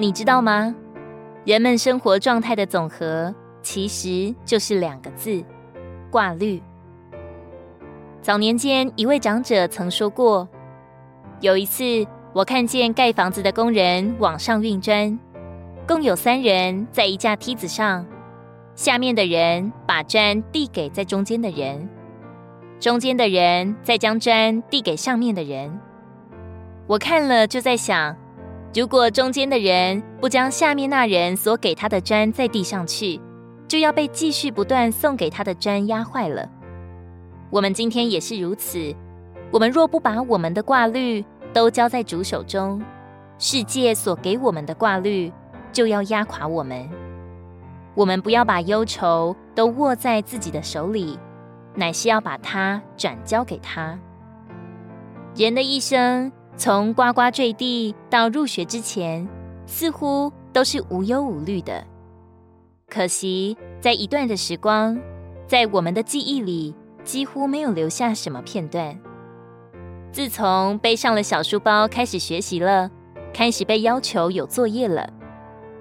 你知道吗？人们生活状态的总和，其实就是两个字：挂虑。早年间，一位长者曾说过，有一次我看见盖房子的工人往上运砖，共有三人在一架梯子上，下面的人把砖递给在中间的人，中间的人再将砖递给上面的人。我看了就在想。如果中间的人不将下面那人所给他的砖再递上去，就要被继续不断送给他的砖压坏了。我们今天也是如此。我们若不把我们的挂虑都交在主手中，世界所给我们的挂虑就要压垮我们。我们不要把忧愁都握在自己的手里，乃是要把它转交给他。人的一生。从呱呱坠地到入学之前，似乎都是无忧无虑的。可惜，在一段的时光，在我们的记忆里，几乎没有留下什么片段。自从背上了小书包开始学习了，开始被要求有作业了，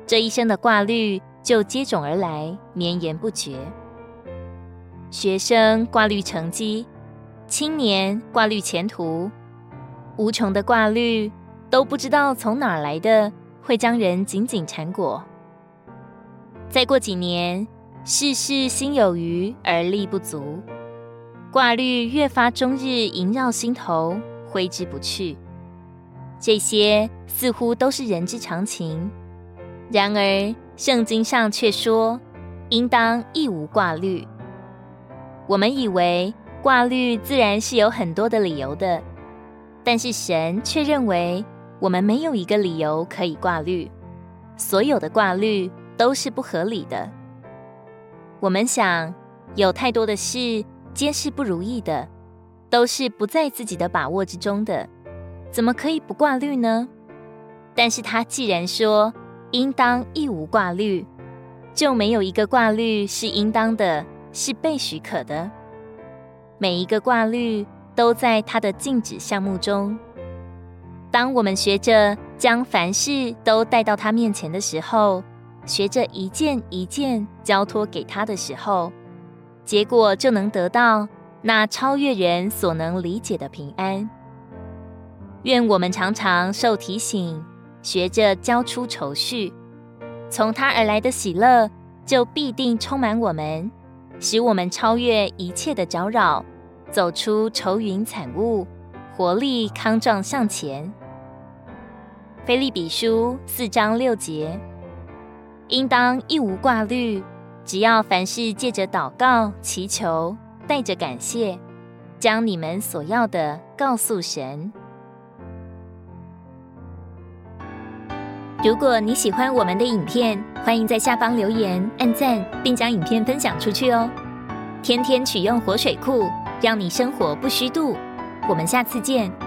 这一生的挂虑就接踵而来，绵延不绝。学生挂虑成绩，青年挂虑前途。无穷的挂虑，都不知道从哪来的，会将人紧紧缠裹。再过几年，事事心有余而力不足，挂虑越发终日萦绕心头，挥之不去。这些似乎都是人之常情，然而圣经上却说，应当一无挂虑。我们以为挂虑自然是有很多的理由的。但是神却认为，我们没有一个理由可以挂虑，所有的挂虑都是不合理的。我们想，有太多的事皆是不如意的，都是不在自己的把握之中的，怎么可以不挂虑呢？但是他既然说应当一无挂虑，就没有一个挂虑是应当的，是被许可的。每一个挂虑。都在他的禁止项目中。当我们学着将凡事都带到他面前的时候，学着一件一件交托给他的时候，结果就能得到那超越人所能理解的平安。愿我们常常受提醒，学着交出愁绪，从他而来的喜乐就必定充满我们，使我们超越一切的搅扰。走出愁云惨雾，活力康壮向前。腓利比书四章六节，应当一无挂虑，只要凡事借着祷告、祈求，带着感谢，将你们所要的告诉神。如果你喜欢我们的影片，欢迎在下方留言、按赞，并将影片分享出去哦。天天取用活水库。让你生活不虚度，我们下次见。